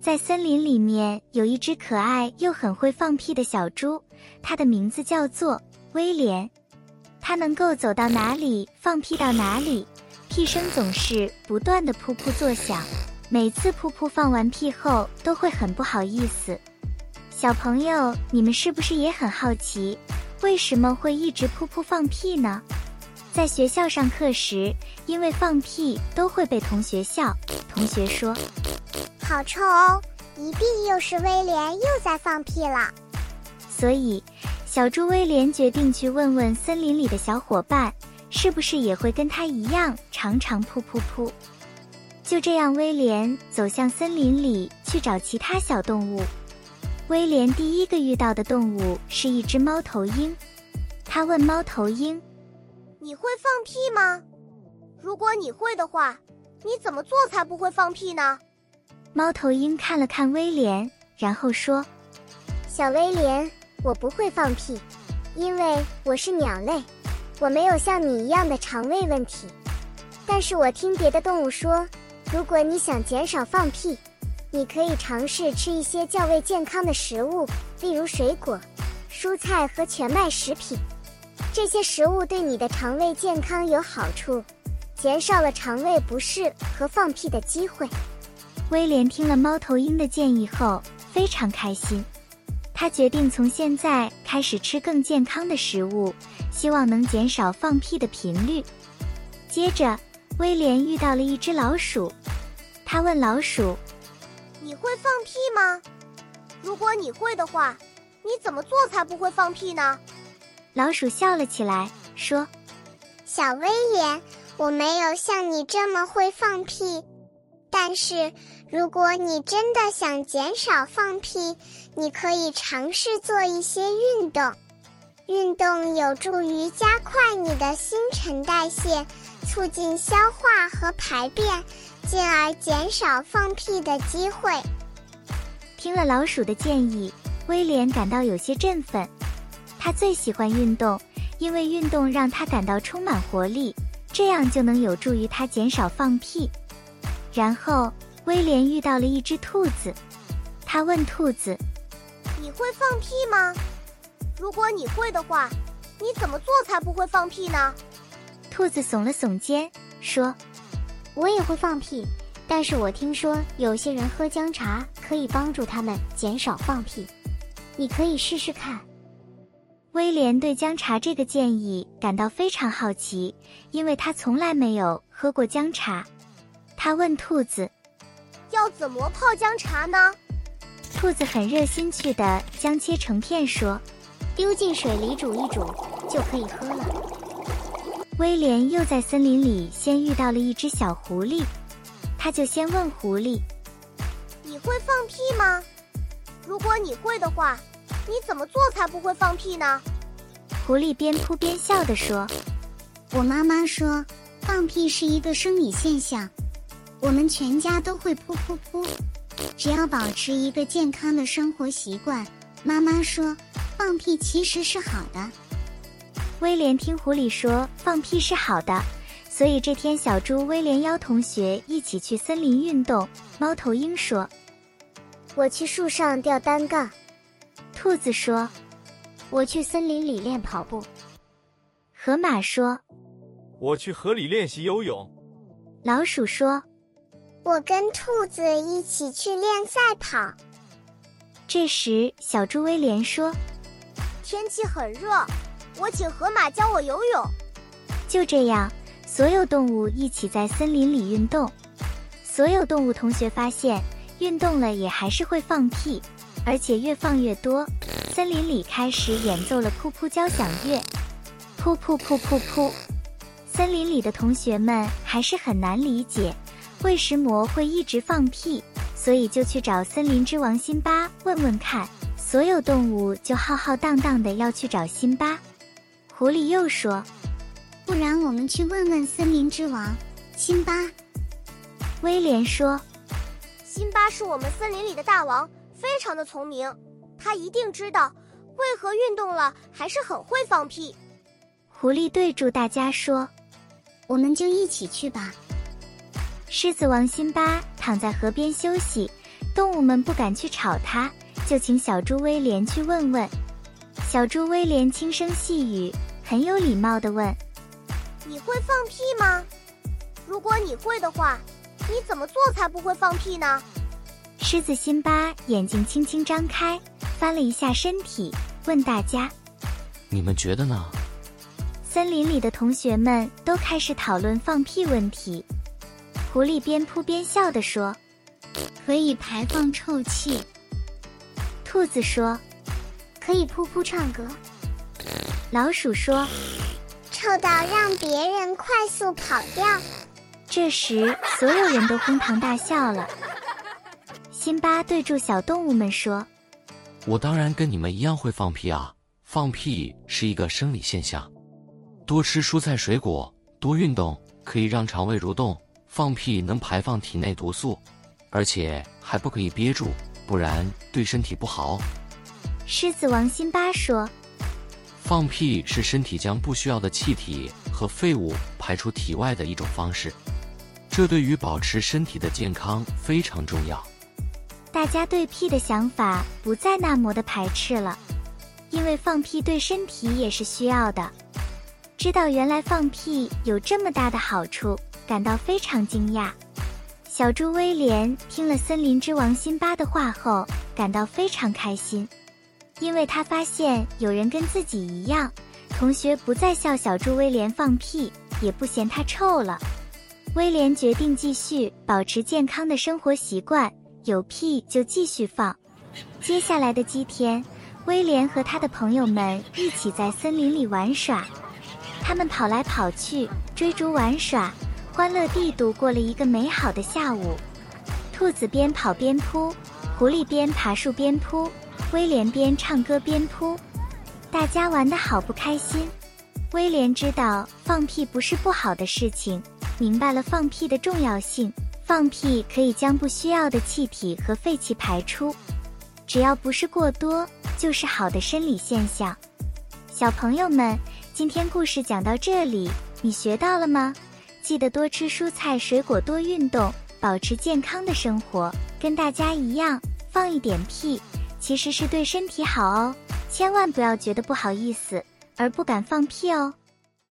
在森林里面有一只可爱又很会放屁的小猪，它的名字叫做威廉。它能够走到哪里放屁到哪里，屁声总是不断的噗噗作响。每次噗噗放完屁后都会很不好意思。小朋友，你们是不是也很好奇，为什么会一直噗噗放屁呢？在学校上课时，因为放屁都会被同学笑。同学说。好臭哦！一定又是威廉又在放屁了。所以，小猪威廉决定去问问森林里的小伙伴，是不是也会跟他一样常常噗噗噗。就这样，威廉走向森林里去找其他小动物。威廉第一个遇到的动物是一只猫头鹰。他问猫头鹰：“你会放屁吗？如果你会的话，你怎么做才不会放屁呢？”猫头鹰看了看威廉，然后说：“小威廉，我不会放屁，因为我是鸟类，我没有像你一样的肠胃问题。但是我听别的动物说，如果你想减少放屁，你可以尝试吃一些较为健康的食物，例如水果、蔬菜和全麦食品。这些食物对你的肠胃健康有好处，减少了肠胃不适和放屁的机会。”威廉听了猫头鹰的建议后，非常开心。他决定从现在开始吃更健康的食物，希望能减少放屁的频率。接着，威廉遇到了一只老鼠，他问老鼠：“你会放屁吗？如果你会的话，你怎么做才不会放屁呢？”老鼠笑了起来，说：“小威廉，我没有像你这么会放屁。”但是，如果你真的想减少放屁，你可以尝试做一些运动。运动有助于加快你的新陈代谢，促进消化和排便，进而减少放屁的机会。听了老鼠的建议，威廉感到有些振奋。他最喜欢运动，因为运动让他感到充满活力，这样就能有助于他减少放屁。然后，威廉遇到了一只兔子，他问兔子：“你会放屁吗？如果你会的话，你怎么做才不会放屁呢？”兔子耸了耸肩，说：“我也会放屁，但是我听说有些人喝姜茶可以帮助他们减少放屁，你可以试试看。”威廉对姜茶这个建议感到非常好奇，因为他从来没有喝过姜茶。他问兔子：“要怎么泡姜茶呢？”兔子很热心去的将切成片，说：“丢进水里煮一煮就可以喝了。”威廉又在森林里先遇到了一只小狐狸，他就先问狐狸：“你会放屁吗？如果你会的话，你怎么做才不会放屁呢？”狐狸边哭边笑的说：“我妈妈说，放屁是一个生理现象。”我们全家都会噗噗噗，只要保持一个健康的生活习惯。妈妈说，放屁其实是好的。威廉听狐狸说放屁是好的，所以这天小猪威廉邀同学一起去森林运动。猫头鹰说：“我去树上吊单杠。”兔子说：“我去森林里练跑步。”河马说：“我去河里练习游泳。”老鼠说。我跟兔子一起去练赛跑。这时，小猪威廉说：“天气很热，我请河马教我游泳。”就这样，所有动物一起在森林里运动。所有动物同学发现，运动了也还是会放屁，而且越放越多。森林里开始演奏了噗噗交响乐，噗噗噗噗噗。森林里的同学们还是很难理解。为什么会一直放屁？所以就去找森林之王辛巴问问看。所有动物就浩浩荡荡的要去找辛巴。狐狸又说：“不然我们去问问森林之王辛巴。”威廉说：“辛巴是我们森林里的大王，非常的聪明，他一定知道为何运动了还是很会放屁。”狐狸对住大家说：“我们就一起去吧。”狮子王辛巴躺在河边休息，动物们不敢去吵它，就请小猪威廉去问问。小猪威廉轻声细语，很有礼貌地问：“你会放屁吗？如果你会的话，你怎么做才不会放屁呢？”狮子辛巴眼睛轻轻张开，翻了一下身体，问大家：“你们觉得呢？”森林里的同学们都开始讨论放屁问题。狐狸边扑边笑地说：“可以排放臭气。”兔子说：“可以噗噗唱歌。”老鼠说：“臭到让别人快速跑掉。”这时，所有人都哄堂大笑了。辛巴对住小动物们说：“我当然跟你们一样会放屁啊！放屁是一个生理现象。多吃蔬菜水果，多运动，可以让肠胃蠕动。放屁能排放体内毒素，而且还不可以憋住，不然对身体不好。”狮子王辛巴说：“放屁是身体将不需要的气体和废物排出体外的一种方式，这对于保持身体的健康非常重要。”大家对屁的想法不再那么的排斥了，因为放屁对身体也是需要的。知道原来放屁有这么大的好处，感到非常惊讶。小猪威廉听了森林之王辛巴的话后，感到非常开心，因为他发现有人跟自己一样，同学不再笑小猪威廉放屁，也不嫌他臭了。威廉决定继续保持健康的生活习惯。有屁就继续放。接下来的几天，威廉和他的朋友们一起在森林里玩耍。他们跑来跑去，追逐玩耍，欢乐地度过了一个美好的下午。兔子边跑边扑，狐狸边爬树边扑，威廉边唱歌边扑。大家玩得好不开心。威廉知道放屁不是不好的事情，明白了放屁的重要性。放屁可以将不需要的气体和废气排出，只要不是过多，就是好的生理现象。小朋友们，今天故事讲到这里，你学到了吗？记得多吃蔬菜水果，多运动，保持健康的生活。跟大家一样，放一点屁，其实是对身体好哦。千万不要觉得不好意思而不敢放屁哦。